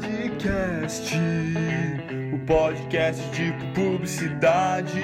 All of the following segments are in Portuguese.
Podcast, o podcast de publicidade.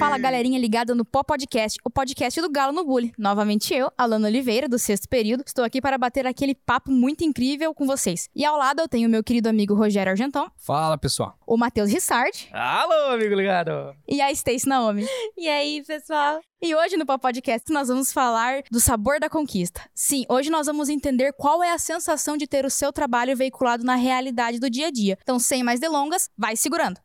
Fala galerinha ligada no Pó Podcast, o podcast do Galo no Bully. Novamente eu, Alana Oliveira, do sexto período, estou aqui para bater aquele papo muito incrível com vocês. E ao lado eu tenho o meu querido amigo Rogério Argentão, Fala, pessoal. o Matheus Rissard Alô, amigo ligado. e a Stacy Naomi. E aí, pessoal? E hoje no Pó Podcast nós vamos falar do sabor da conquista. Sim, hoje nós vamos entender qual é a sensação de ter o seu trabalho veiculado na realidade do dia a dia. Então, sem mais delongas, vai segurando.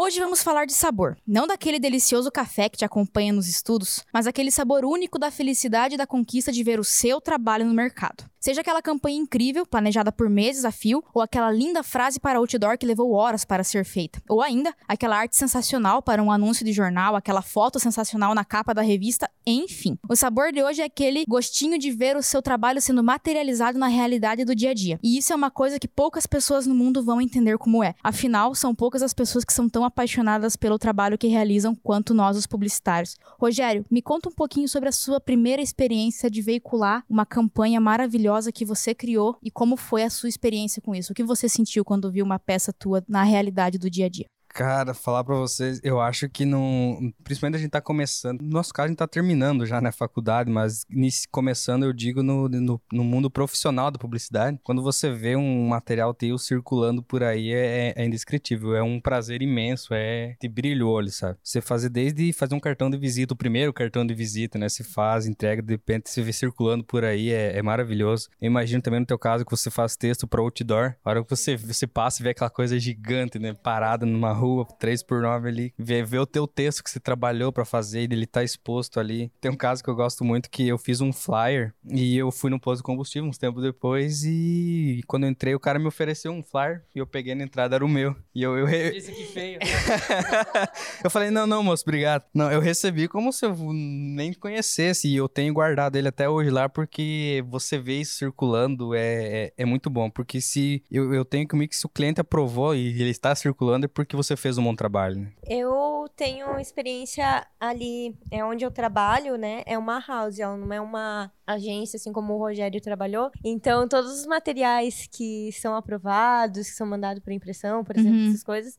Hoje vamos falar de sabor. Não daquele delicioso café que te acompanha nos estudos, mas aquele sabor único da felicidade e da conquista de ver o seu trabalho no mercado. Seja aquela campanha incrível, planejada por meses a fio, ou aquela linda frase para outdoor que levou horas para ser feita, ou ainda aquela arte sensacional para um anúncio de jornal, aquela foto sensacional na capa da revista, enfim. O sabor de hoje é aquele gostinho de ver o seu trabalho sendo materializado na realidade do dia a dia. E isso é uma coisa que poucas pessoas no mundo vão entender como é. Afinal, são poucas as pessoas que são tão apaixonadas pelo trabalho que realizam quanto nós, os publicitários. Rogério, me conta um pouquinho sobre a sua primeira experiência de veicular uma campanha maravilhosa que você criou e como foi a sua experiência com isso. O que você sentiu quando viu uma peça tua na realidade do dia a dia? Cara, falar pra vocês, eu acho que não. Principalmente a gente tá começando. No nosso caso, a gente tá terminando já na faculdade, mas nisso- começando, eu digo, no, no, no mundo profissional da publicidade. Quando você vê um material teu circulando por aí, é, é indescritível. É um prazer imenso, é de brilho o olho, sabe? Você fazer desde fazer um cartão de visita, o primeiro cartão de visita, né? Se faz, entrega, de repente você vê circulando por aí, é, é maravilhoso. Eu imagino também no teu caso que você faz texto pra outdoor. A hora que você, você passa e vê aquela coisa gigante, né? Parada numa rua, 3 por 9 ali. Vê, vê o teu texto que você trabalhou pra fazer e ele tá exposto ali. Tem um caso que eu gosto muito que eu fiz um flyer e eu fui no posto de combustível uns tempos depois e quando eu entrei o cara me ofereceu um flyer e eu peguei na entrada, era o meu. E eu... eu Isso que feio. eu falei, não, não, moço, obrigado. Não, eu recebi como se eu nem conhecesse e eu tenho guardado ele até hoje lá porque você vê isso circulando é, é, é muito bom. Porque se eu, eu tenho comigo que se o cliente aprovou e ele está circulando é porque você fez um bom trabalho, né? Eu tenho experiência ali, é onde eu trabalho, né? É uma house, ela não é uma agência, assim como o Rogério trabalhou. Então, todos os materiais que são aprovados, que são mandados para impressão, por exemplo, Uhum. essas coisas,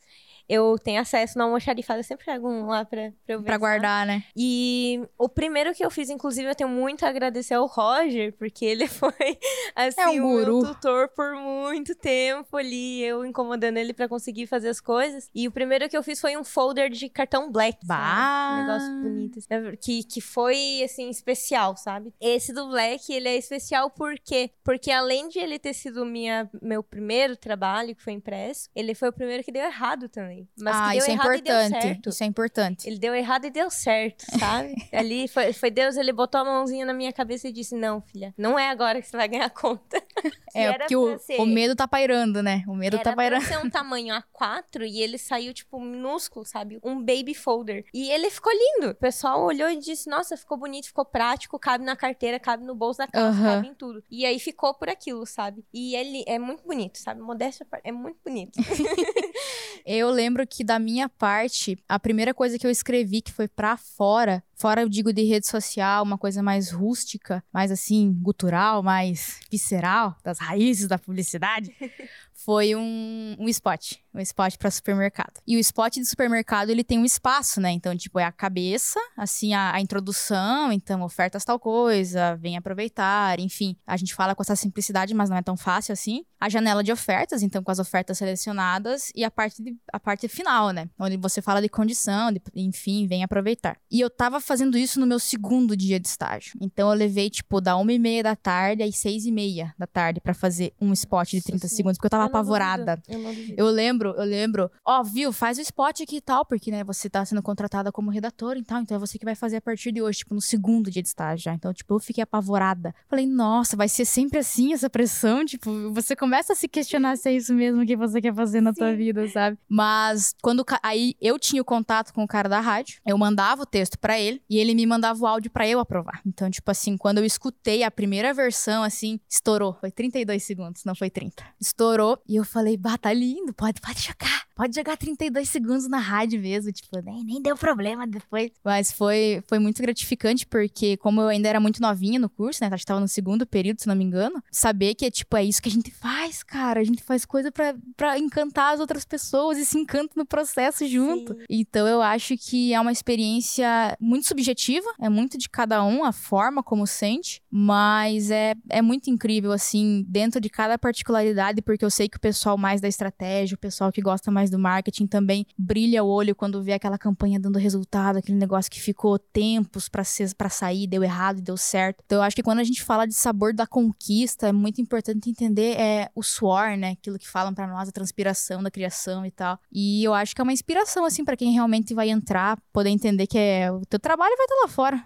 eu tenho acesso no almoxarifado. Eu sempre pego um lá pra, pra eu ver. Pra guardar, né? E o primeiro que eu fiz, inclusive, eu tenho muito a agradecer ao Roger, porque ele foi, assim, É um o meu tutor por muito tempo ali, eu incomodando ele pra conseguir fazer as coisas. E o primeiro que eu fiz foi um folder de cartão black, Bah! Um negócio bonito, assim, que, que foi, assim, especial, sabe? Esse do black, ele é especial por quê? Porque além de ele ter sido minha, meu primeiro trabalho, que foi impresso, ele foi o primeiro que deu errado também. Mas ah, isso é importante. Isso é importante. Ele deu errado e deu certo, sabe? Ali foi, foi Deus, ele botou a mãozinha na minha cabeça e disse: Não, filha, não é agora que você vai ganhar conta. É, era porque o, ser- o medo tá pairando, né? O medo era tá pairando. ser um tamanho A4 e ele saiu, tipo, minúsculo, sabe? Um baby folder. E ele ficou lindo. O pessoal olhou e disse: Nossa, ficou bonito, ficou prático, cabe na carteira, cabe no bolso da Aham. cabe em tudo. E aí ficou por aquilo, sabe? E ele é muito bonito, sabe? Modéstia, é muito bonito. Eu lembro que da minha parte, a primeira coisa que eu escrevi que foi pra fora, fora eu digo de rede social, uma coisa mais rústica, mais assim, gutural, mais visceral, das raízes da publicidade, foi um, um spot. Um spot pra supermercado. E o spot de supermercado, ele tem um espaço, né? Então, tipo, é a cabeça, assim, a, a introdução, então, ofertas tal coisa, vem aproveitar, enfim. A gente fala com essa simplicidade, mas não é tão fácil assim. A janela de ofertas, então, com as ofertas selecionadas, e a parte, de- a parte final, né? Onde você fala de condição, de- enfim, vem aproveitar. E eu tava fazendo isso no meu segundo dia de estágio. Então, eu levei, tipo, da uma e meia da tarde às seis e meia da tarde pra fazer um spot de Nossa 30 Senhora. segundos, porque eu tava apavorada. Eu. Eu lembro, eu lembro. Ó, viu, faz o spot aqui e tal, porque, né, você tá sendo contratada como redatora e tal, então é você que vai fazer a partir de hoje, tipo, no segundo dia de estágio já. Então, tipo, eu fiquei apavorada. Falei, nossa, vai ser sempre assim essa pressão? Tipo, você começa a se questionar se é isso mesmo que você quer fazer na tua Sim. vida, sabe? Mas, quando. Aí eu tinha o contato com o cara da rádio, eu mandava o texto pra ele e ele me mandava o áudio pra eu aprovar. Então, tipo assim, quando eu escutei a primeira versão, assim, estourou. Foi 32 segundos, não foi 30. Estourou e eu falei, bah, tá lindo, pode, pode chocar. Pode jogar 32 segundos na rádio mesmo, tipo, nem, nem deu problema depois. Mas foi, foi muito gratificante, porque como eu ainda era muito novinha no curso, né, acho que tava no segundo período, se não me engano, saber que, tipo, é isso que a gente faz, cara, a gente faz coisa pra, pra encantar as outras pessoas e se encanta no processo junto. Sim. Então eu acho que é uma experiência muito subjetiva, é muito de cada um, a forma como sente, mas é, é muito incrível, assim, dentro de cada particularidade, porque eu sei que o pessoal mais da estratégia, o pessoal que gosta mais do marketing também brilha o olho quando vê aquela campanha dando resultado, aquele negócio que ficou tempos pra sair, deu errado e deu certo. Então eu acho que quando a gente fala de sabor da conquista, é muito importante entender é, o suor, né? Aquilo que falam pra nós, a transpiração da criação e tal. E eu acho que é uma inspiração, assim, pra quem realmente vai entrar, poder entender que é o teu trabalho vai estar lá fora.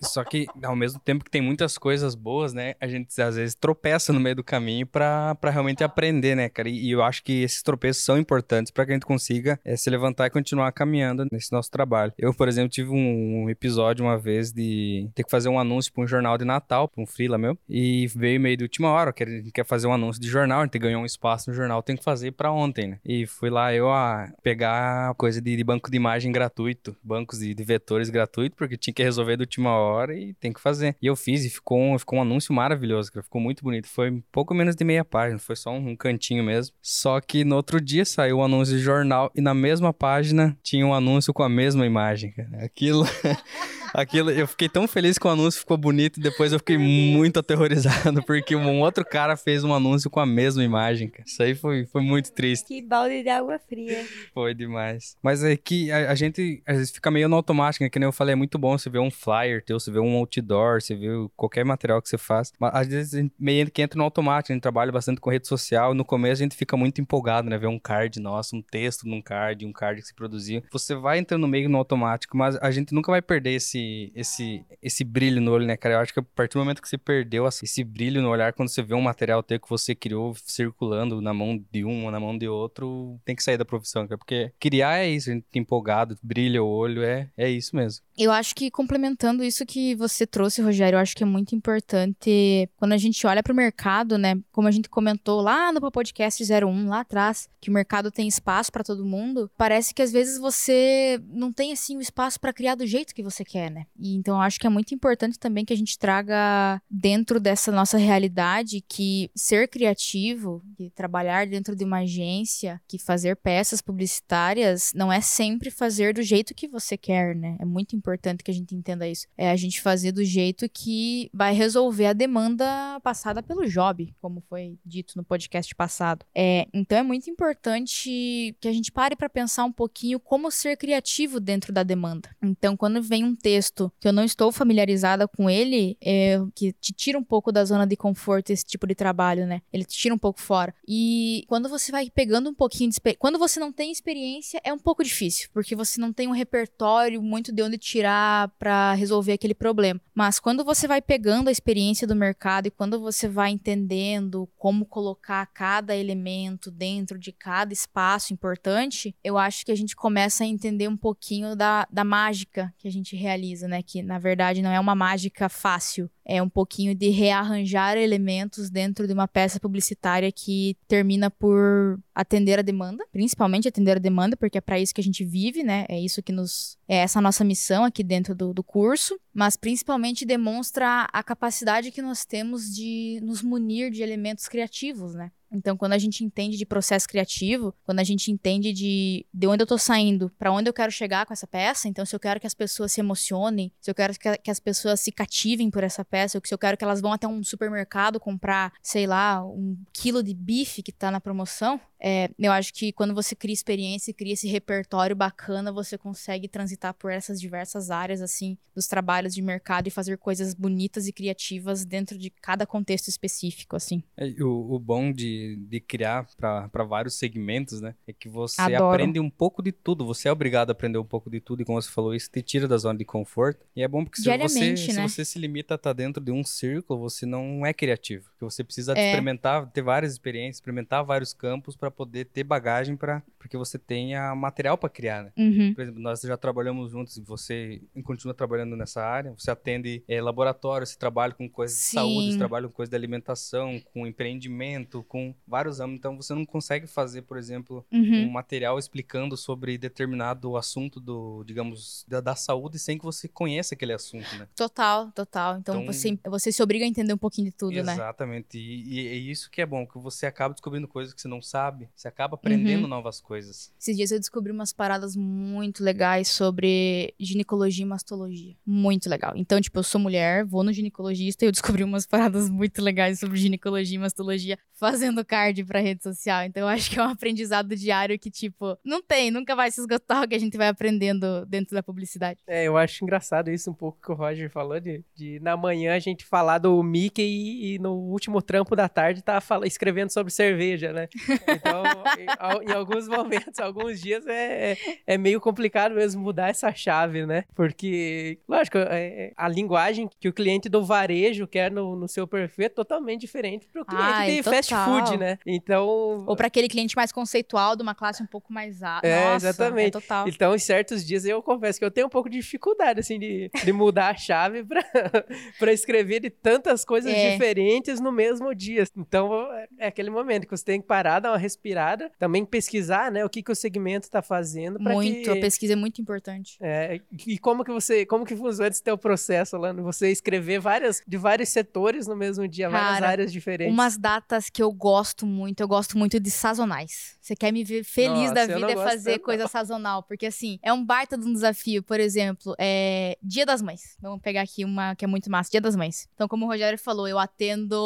Só que, ao mesmo tempo que tem muitas coisas boas, né? A gente às vezes tropeça no meio do caminho pra realmente aprender, né, cara? E, e eu acho que esses tropeços são importantes pra que a gente consiga eh, se levantar e continuar caminhando nesse nosso trabalho. Eu, por exemplo, tive um, episódio uma vez de ter que fazer um anúncio pra um jornal de Natal, pra um freela meu, e veio meio de última hora, que a gente quer fazer um anúncio de jornal, a gente ganhou um espaço no jornal, tem que fazer pra ontem, né? E fui lá eu a pegar coisa de, de banco de imagem gratuito, bancos de, de vetores gratuito, porque tinha que resolver de última hora e tem que fazer. E eu fiz e ficou um, ficou um anúncio maravilhoso, cara. Ficou muito bonito. Foi um pouco menos de meia página, foi só um, um cantinho mesmo. Só que no outro dia saiu o anúncio de jornal e na mesma página tinha um anúncio com a mesma imagem, cara. Aquilo. Aquilo, eu fiquei tão feliz que o anúncio ficou bonito e depois eu fiquei muito aterrorizado porque um outro cara fez um anúncio com a mesma imagem, cara. Isso aí foi, foi muito triste. Que balde de água fria. Foi demais. Mas é que a, a gente às vezes fica meio no automático, né? Que nem eu falei, é muito bom você ver um flyer você vê um outdoor, você vê qualquer material que você faz. Mas às vezes a gente meio que entra no automático, a gente trabalha bastante com rede social. No começo a gente fica muito empolgado, né? Ver um card nosso, um texto num card, um card que se produziu. Você vai entrando no meio no automático, mas a gente nunca vai perder esse, esse, esse brilho no olho, né, cara? Eu acho que a partir do momento que você perdeu esse brilho no olhar, quando você vê um material teu que você criou circulando na mão de um ou na mão de outro, tem que sair da profissão, cara. Porque criar é isso, a gente empolgado, brilha o olho, é, é isso mesmo. Eu acho que complementando isso que você trouxe, Rogério, eu acho que é muito importante quando a gente olha para o mercado, né? Como a gente comentou lá no podcast 01, lá atrás, que o mercado tem espaço para todo mundo, parece que às vezes você não tem assim o espaço para criar do jeito que você quer, né? E então eu acho que é muito importante também que a gente traga dentro dessa nossa realidade que ser criativo, que trabalhar dentro de uma agência, que fazer peças publicitárias não é sempre fazer do jeito que você quer, né? É muito importante que a gente entenda isso. É a gente fazer do jeito que vai resolver a demanda passada pelo job, como foi dito no podcast passado. É, então é muito importante que a gente pare para pensar um pouquinho como ser criativo dentro da demanda. Então, quando vem um texto que eu não estou familiarizada com ele, é, que te tira um pouco da zona de conforto esse tipo de trabalho, né? Ele te tira um pouco fora. E quando você vai pegando um pouquinho de experiência, quando você não tem experiência, é um pouco difícil, porque você não tem um repertório muito de onde tirar para resolver aquele problema. Mas quando você vai pegando a experiência do mercado e quando você vai entendendo como colocar cada elemento dentro de cada espaço importante, eu acho que a gente começa a entender um pouquinho da, da mágica que a gente realiza, né? Que na verdade não é uma mágica fácil, é um pouquinho de rearranjar elementos dentro de uma peça publicitária que termina por atender a demanda, principalmente atender a demanda, porque é para isso que a gente vive, né? É isso que nos é essa nossa missão aqui dentro do, do curso, mas principalmente demonstra a capacidade que nós temos de nos munir de elementos criativos, né? Então, quando a gente entende de processo criativo, quando a gente entende de, de onde eu tô saindo, para onde eu quero chegar com essa peça, então se eu quero que as pessoas se emocionem, se eu quero que, que as pessoas se cativem por essa peça, ou se eu quero que elas vão até um supermercado comprar, sei lá, um quilo de bife que tá na promoção, é, eu acho que quando você cria experiência e cria esse repertório bacana, você consegue transitar por essas diversas áreas, assim, dos trabalhos de mercado e fazer coisas bonitas e criativas dentro de cada contexto específico, assim. É, o, o bom de, de criar para vários segmentos, né? É que você Adoro. aprende um pouco de tudo. Você é obrigado a aprender um pouco de tudo. E como você falou, isso te tira da zona de conforto. E é bom porque se você, né? se você se limita a estar dentro de um círculo, você não é criativo. Porque você precisa de É. experimentar, ter várias experiências, experimentar vários campos para poder ter bagagem para porque você tenha material para criar, né? Uhum. Por exemplo, nós já trabalhamos juntos e você continua trabalhando nessa área. Você atende eh, laboratório, você trabalha com coisas de Sim. saúde, você trabalha com coisas de alimentação, com empreendimento, com são vários âmbitos. Então você não consegue fazer, por exemplo, Uhum. um material explicando sobre determinado assunto do, digamos, da, da saúde sem que você conheça aquele assunto, né? Total, total. Então, Então- você, você se obriga a entender um pouquinho de tudo, né? Exatamente. E, e é isso que é bom, que você acaba descobrindo coisas que você não sabe, você acaba aprendendo Uhum. novas coisas. Esses dias eu descobri umas paradas muito legais sobre ginecologia e mastologia. Muito legal. Então, tipo, eu sou mulher, vou no ginecologista e eu descobri umas paradas muito legais sobre ginecologia e mastologia fazendo card pra rede social. Então, eu acho que é um aprendizado diário que, tipo, não tem, nunca vai se esgotar o que a gente vai aprendendo dentro da publicidade. É, eu acho engraçado isso um pouco que o Roger falou, de, de na manhã a gente falar do Mickey e, e no último trampo da tarde tá fala- escrevendo sobre cerveja, né? Então, em, em alguns momentos, alguns dias é, é, é meio complicado mesmo mudar essa chave, né? Porque, lógico, é, a linguagem que o cliente do varejo quer no, no seu perfil é totalmente diferente pro cliente Ai, de fast total. Né? Então, Ou pra aquele cliente mais conceitual, de uma classe um pouco mais alta. É, Nossa, exatamente. É total. Então, em certos dias, eu confesso que eu tenho um pouco de dificuldade, assim, de, de mudar a chave pra escrever de tantas coisas É. diferentes no mesmo dia. Então, é- é aquele momento que você tem que parar, dar uma respirada, também pesquisar, né, o que, que o segmento tá fazendo Muito, a que... pesquisa é muito importante. É, e como que você, como que funciona esse teu processo, Lano? Você escrever várias, de vários setores no mesmo dia, várias Cara, áreas diferentes. Umas datas que eu gosto muito, eu gosto muito de sazonais. Você quer me ver feliz Nossa, da vida é gosto fazer tanto, coisa sazonal. Porque, assim, é um baita de um desafio. Por exemplo, é Dia das Mães. Vamos pegar aqui uma que é muito massa: Dia das Mães. Então, como o Rogério falou, eu atendo.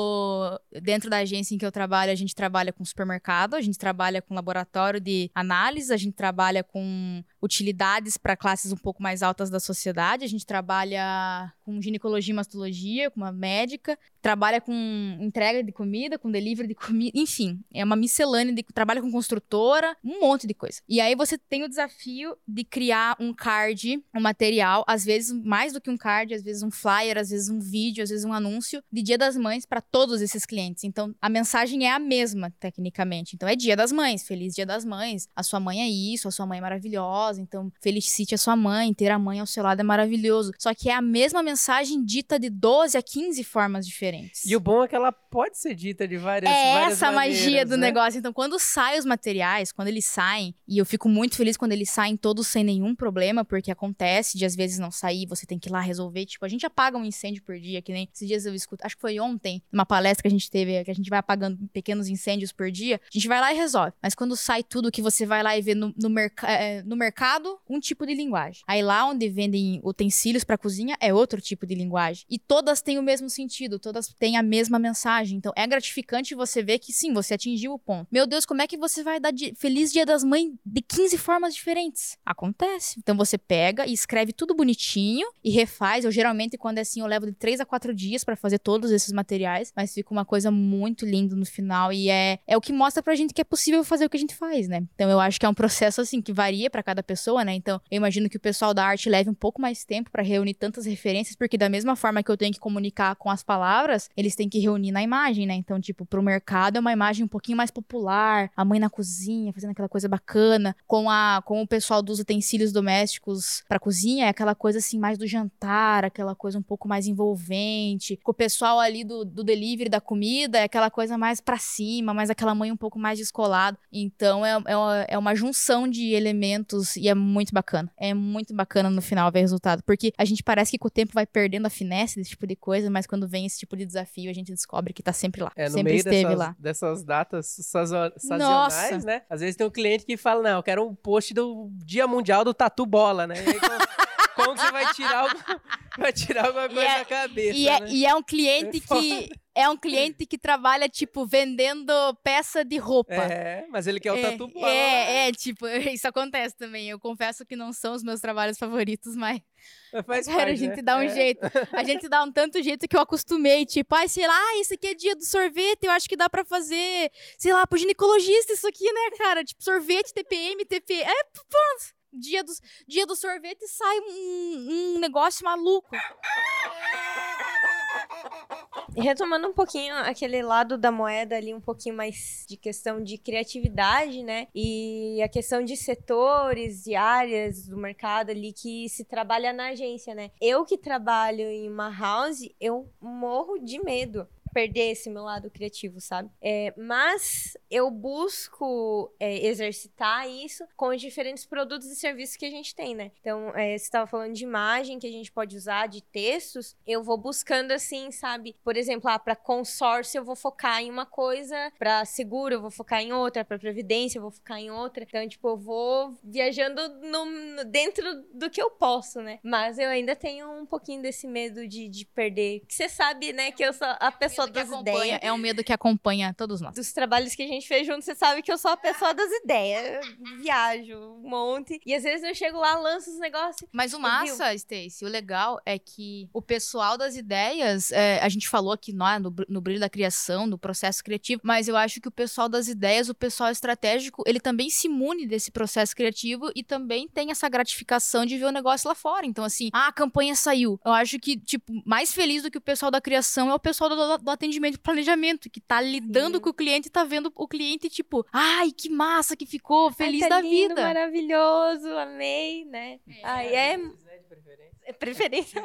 Dentro da agência em que eu trabalho, a gente trabalha com supermercado, a gente trabalha com laboratório de análise, a gente trabalha com utilidades para classes um pouco mais altas da sociedade, a gente trabalha com ginecologia e mastologia, com uma médica, trabalha com entrega de comida, com delivery de comida, enfim, é uma miscelânea de trabalha com construtora, um monte de coisa. E aí você tem o desafio de criar um card, um material, às vezes mais do que um card, às vezes um flyer, às vezes um vídeo, às vezes um anúncio de Dia das Mães para todos esses clientes. Então, a mensagem é a mesma tecnicamente. Então, é Dia das Mães, feliz Dia das Mães. A sua mãe é isso, a sua mãe é maravilhosa, então felicite a sua mãe, ter a mãe ao seu lado é maravilhoso. Só que é a mesma mensagem dita de 12 a 15 formas diferentes. E o bom é que ela pode ser dita de várias É várias essa a magia maneiras, do né? negócio. Então, quando saem os materiais, quando eles saem, e eu fico muito feliz quando eles saem todos sem nenhum problema, porque acontece de às vezes não sair, você tem que ir lá resolver. Tipo, a gente apaga um incêndio por dia, que nem esses dias eu escuto. Acho que foi ontem, numa palestra que a gente teve, que a gente vai apagando pequenos incêndios por dia. A gente vai lá e resolve. Mas quando sai tudo que você vai lá e vê no, no, merca- eh, no mercado, um tipo de linguagem. Aí lá onde vendem utensílios pra cozinha, é outro tipo de linguagem. E todas têm o mesmo sentido, todas têm a mesma mensagem. Então é gratificante você ver que sim, você atingiu o ponto. Meu Deus, como é que você vai dar di- feliz dia das mães de 15 formas diferentes? Acontece. Então você pega e escreve tudo bonitinho e refaz. Eu geralmente, quando é assim, eu levo de 3 a 4 dias pra fazer todos esses materiais, mas fica uma coisa muito linda no final e é, é o que mostra pra gente que é possível fazer o que a gente faz, né? Então eu acho que é um processo assim que varia pra cada pessoa, né? Então eu imagino que o pessoal da arte leve um pouco mais tempo pra reunir tantas referências, porque da mesma forma que eu tenho que comunicar com as palavras, eles têm que reunir na imagem, né? Então, tipo, pro mercado é uma imagem um pouquinho mais popular, a mãe na cozinha, fazendo aquela coisa bacana, com a com o pessoal dos utensílios domésticos pra cozinha, é aquela coisa assim mais do jantar, aquela coisa um pouco mais envolvente, com o pessoal ali do, do delivery da comida, é aquela coisa mais pra cima, mais aquela mãe um pouco mais descolada. Então, é, é, é uma junção de elementos e é muito bacana. É muito bacana no final ver o resultado, porque a gente parece que com o tempo vai perdendo a finesse desse tipo de coisa, mas quando vem esse tipo de desafio, a gente descobre que tá sempre lá. É, no sempre meio esteve dessas, lá. dessas datas sazo- sazonais, Nossa. né? Às vezes tem um cliente que fala, não, eu quero um post do Dia Mundial do Tatu Bola, né? Como, como que você vai tirar, algo, vai tirar alguma coisa é- da cabeça, E é, né? e é um cliente É que. É um cliente que trabalha, tipo, vendendo peça de roupa. É, mas ele quer o Tatu Bola. né? é, é, tipo, isso acontece também. Eu confesso que não são os meus trabalhos favoritos, mas faz Cara, a gente né? dá um É. jeito. A gente dá um tanto jeito que eu acostumei. Tipo, ai, sei lá, ah, esse aqui é dia do sorvete, eu acho que dá pra fazer, sei lá, pro ginecologista isso aqui, né, cara? Tipo, sorvete, TPM, TP. É, pronto. Dia do, dia do sorvete sai um, um negócio maluco. Retomando um pouquinho aquele lado da moeda ali, um pouquinho mais de questão de criatividade, né? E a questão de setores, de áreas do mercado ali que se trabalha na agência, né? Eu que trabalho em uma house, eu morro de medo. Perder esse meu lado criativo, sabe? É, mas eu busco é, exercitar isso com os diferentes produtos e serviços que a gente tem, né? Então, é, você estava falando de imagem que a gente pode usar, de textos, eu vou buscando assim, sabe? Por exemplo, ah, para consórcio eu vou focar em uma coisa, para seguro eu vou focar em outra, para previdência eu vou focar em outra. Então, tipo, eu vou viajando no, dentro do que eu posso, né? Mas eu ainda tenho um pouquinho desse medo de, de perder. Que você sabe, né, que eu sou a pessoa das ideias. É um medo que acompanha todos nós. Dos trabalhos que a gente fez junto, você sabe que eu sou a pessoa das ideias. Eu viajo um monte. E às vezes eu chego lá, lanço os negócios. Mas o massa, Stacy, o legal é que o pessoal das ideias, é, a gente falou aqui no, no brilho da criação, no processo criativo, mas eu acho que o pessoal das ideias, o pessoal estratégico, ele também se imune desse processo criativo e também tem essa gratificação de ver o negócio lá fora. Então, assim, ah, a campanha saiu. Eu acho que, tipo, mais feliz do que o pessoal da criação é o pessoal do, do atendimento e planejamento, que tá lidando Sim. com o cliente e tá vendo o cliente, tipo, ai, que massa que ficou, feliz ai, tá da lindo, vida. maravilhoso, amei, né? É, ai, é... É preferência.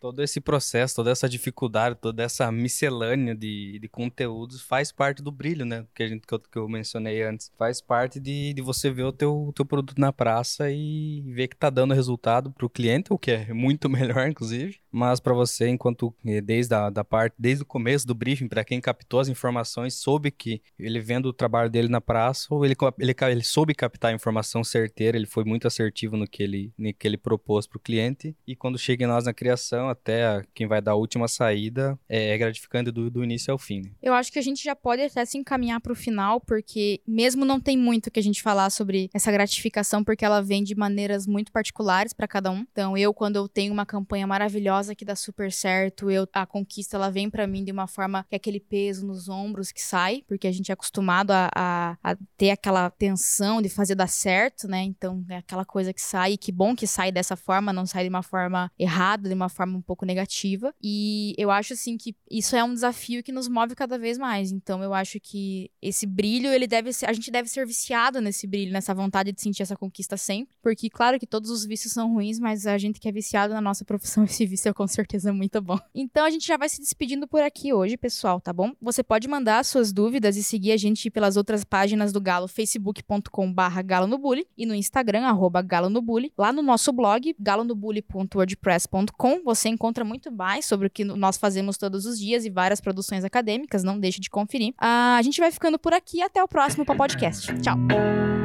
Todo esse processo, toda essa dificuldade, toda essa miscelânea de, de conteúdos faz parte do brilho, né? Que, a gente, que, eu, que eu mencionei antes. Faz parte de, de você ver o teu, teu produto na praça e ver que tá dando resultado pro cliente, o que é muito melhor, inclusive. Mas para você, enquanto eh, desde a da parte, desde o começo do briefing, para quem captou as informações, soube que ele vendo o trabalho dele na praça, ou ele, ele, ele soube captar a informação certeira, ele foi muito assertivo no que ele, no que ele propôs pro cliente. E quando chega em nós na criação, até quem vai dar a última saída, é, é gratificante do, do início ao fim. Né? Eu acho que a gente já pode até se encaminhar para o final, porque mesmo não tem muito que a gente falar sobre essa gratificação, porque ela vem de maneiras muito particulares para cada um. Então, eu, quando eu tenho uma campanha maravilhosa que dá super certo, eu, a conquista ela vem para mim de uma forma que é aquele peso nos ombros que sai, porque a gente é acostumado a, a, a ter aquela tensão de fazer dar certo, né? Então, é aquela coisa que sai, e que bom que sai dessa forma, não sai de uma forma forma errada, de uma forma um pouco negativa. E eu acho assim que isso é um desafio que nos move cada vez mais. Então eu acho que esse brilho, ele deve ser, a gente deve ser viciado nesse brilho, nessa vontade de sentir essa conquista sempre, porque claro que todos os vícios são ruins, mas a gente que é viciado na nossa profissão, esse vício é com certeza muito bom. Então a gente já vai se despedindo por aqui hoje, pessoal, tá bom? Você pode mandar suas dúvidas e seguir a gente pelas outras páginas do Galo, facebook.com/barra Galo no Bully e no Instagram arroba Galo no Bully, lá no nosso blog galonobully.org wordpress.com. Você encontra muito mais sobre o que nós fazemos todos os dias e várias produções acadêmicas. Não deixe de conferir. Uh, a gente vai ficando por aqui. Até o próximo podcast. Tchau.